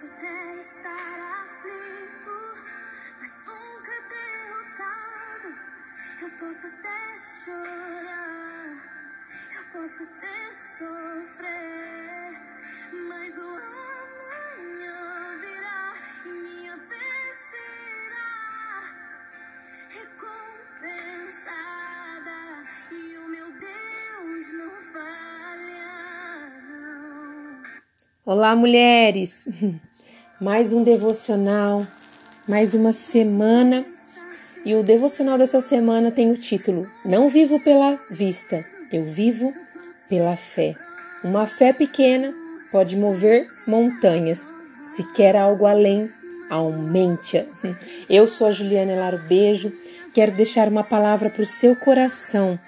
posso até estar aflito, mas nunca derrotado. Eu posso até chorar, eu posso até sofrer, mas o amanhã virá e minha fé será recompensada e o meu Deus não falha. Olá, mulheres! Mais um devocional, mais uma semana. E o devocional dessa semana tem o título Não vivo pela vista, eu vivo pela fé. Uma fé pequena pode mover montanhas. Se quer algo além, aumente-a. Eu sou a Juliana Elaro Beijo. Quero deixar uma palavra para o seu coração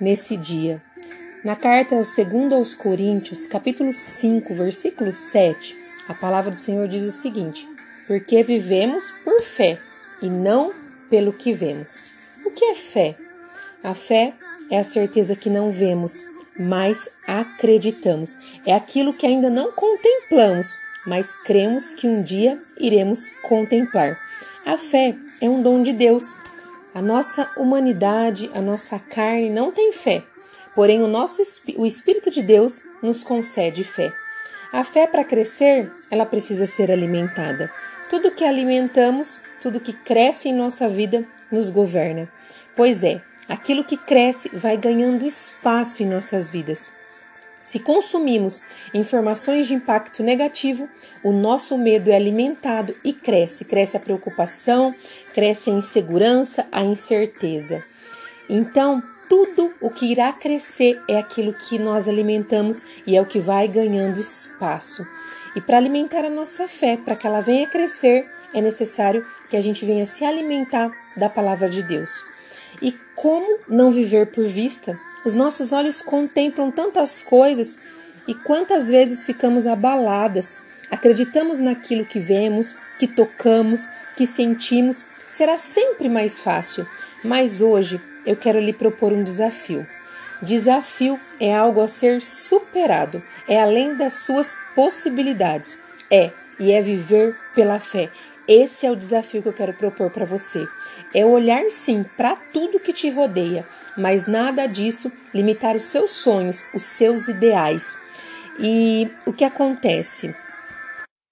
nesse dia. Na carta ao segundo aos Coríntios, capítulo 5, versículo 7, a palavra do Senhor diz o seguinte: Porque vivemos por fé e não pelo que vemos. O que é fé? A fé é a certeza que não vemos, mas acreditamos. É aquilo que ainda não contemplamos, mas cremos que um dia iremos contemplar. A fé é um dom de Deus. A nossa humanidade, a nossa carne não tem fé, porém o nosso o espírito de Deus nos concede fé. A fé para crescer, ela precisa ser alimentada. Tudo que alimentamos, tudo que cresce em nossa vida nos governa. Pois é, aquilo que cresce vai ganhando espaço em nossas vidas. Se consumimos informações de impacto negativo, o nosso medo é alimentado e cresce. Cresce a preocupação, cresce a insegurança, a incerteza. Então, tudo o que irá crescer é aquilo que nós alimentamos e é o que vai ganhando espaço. E para alimentar a nossa fé, para que ela venha crescer, é necessário que a gente venha se alimentar da palavra de Deus. E como não viver por vista? Os nossos olhos contemplam tantas coisas e quantas vezes ficamos abaladas, acreditamos naquilo que vemos, que tocamos, que sentimos, será sempre mais fácil. Mas hoje eu quero lhe propor um desafio. Desafio é algo a ser superado, é além das suas possibilidades. É e é viver pela fé. Esse é o desafio que eu quero propor para você. É olhar sim para tudo que te rodeia, mas nada disso limitar os seus sonhos, os seus ideais. E o que acontece?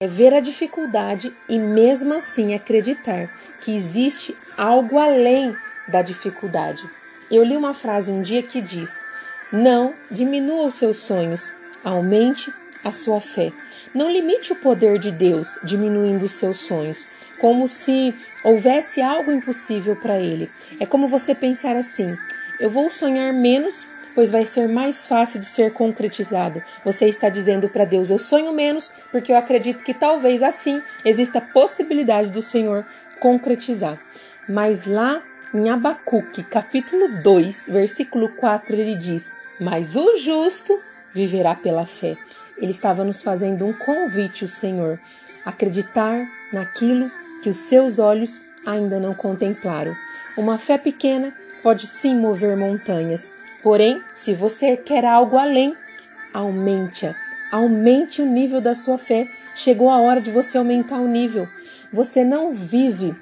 É ver a dificuldade e mesmo assim acreditar que existe algo além da dificuldade. Eu li uma frase um dia que diz: Não diminua os seus sonhos, aumente a sua fé. Não limite o poder de Deus diminuindo os seus sonhos, como se houvesse algo impossível para ele. É como você pensar assim: eu vou sonhar menos, pois vai ser mais fácil de ser concretizado. Você está dizendo para Deus: eu sonho menos, porque eu acredito que talvez assim exista a possibilidade do Senhor concretizar. Mas lá em Abacuque, capítulo 2, versículo 4, ele diz: Mas o justo viverá pela fé. Ele estava nos fazendo um convite, o Senhor, acreditar naquilo que os seus olhos ainda não contemplaram. Uma fé pequena pode sim mover montanhas, porém, se você quer algo além, aumente-a. Aumente o nível da sua fé. Chegou a hora de você aumentar o nível. Você não vive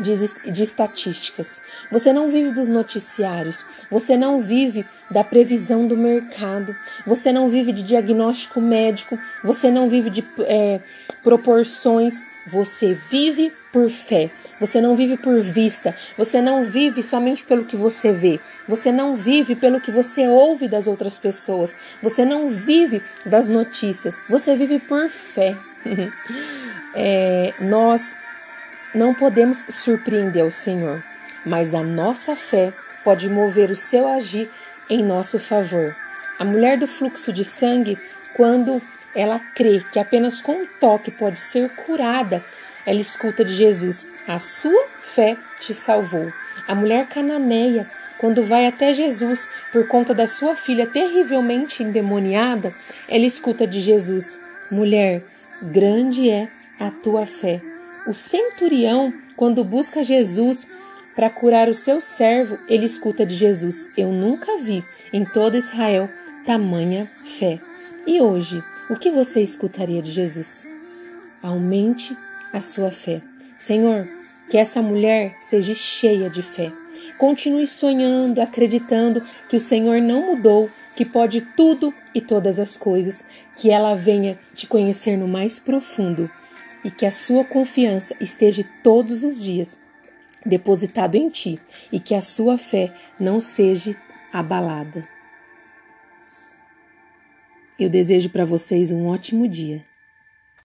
de, de estatísticas. Você não vive dos noticiários, você não vive da previsão do mercado, você não vive de diagnóstico médico, você não vive de é, proporções, você vive por fé, você não vive por vista, você não vive somente pelo que você vê, você não vive pelo que você ouve das outras pessoas, você não vive das notícias, você vive por fé. é, nós não podemos surpreender o Senhor, mas a nossa fé pode mover o seu agir em nosso favor. A mulher do fluxo de sangue, quando ela crê que apenas com um toque pode ser curada, ela escuta de Jesus: A sua fé te salvou. A mulher cananeia, quando vai até Jesus por conta da sua filha terrivelmente endemoniada, ela escuta de Jesus: Mulher, grande é a tua fé. O centurião, quando busca Jesus para curar o seu servo, ele escuta de Jesus: Eu nunca vi em todo Israel tamanha fé. E hoje, o que você escutaria de Jesus? aumente a sua fé. Senhor, que essa mulher seja cheia de fé. Continue sonhando, acreditando que o Senhor não mudou, que pode tudo e todas as coisas, que ela venha te conhecer no mais profundo e que a sua confiança esteja todos os dias depositado em ti e que a sua fé não seja abalada. Eu desejo para vocês um ótimo dia.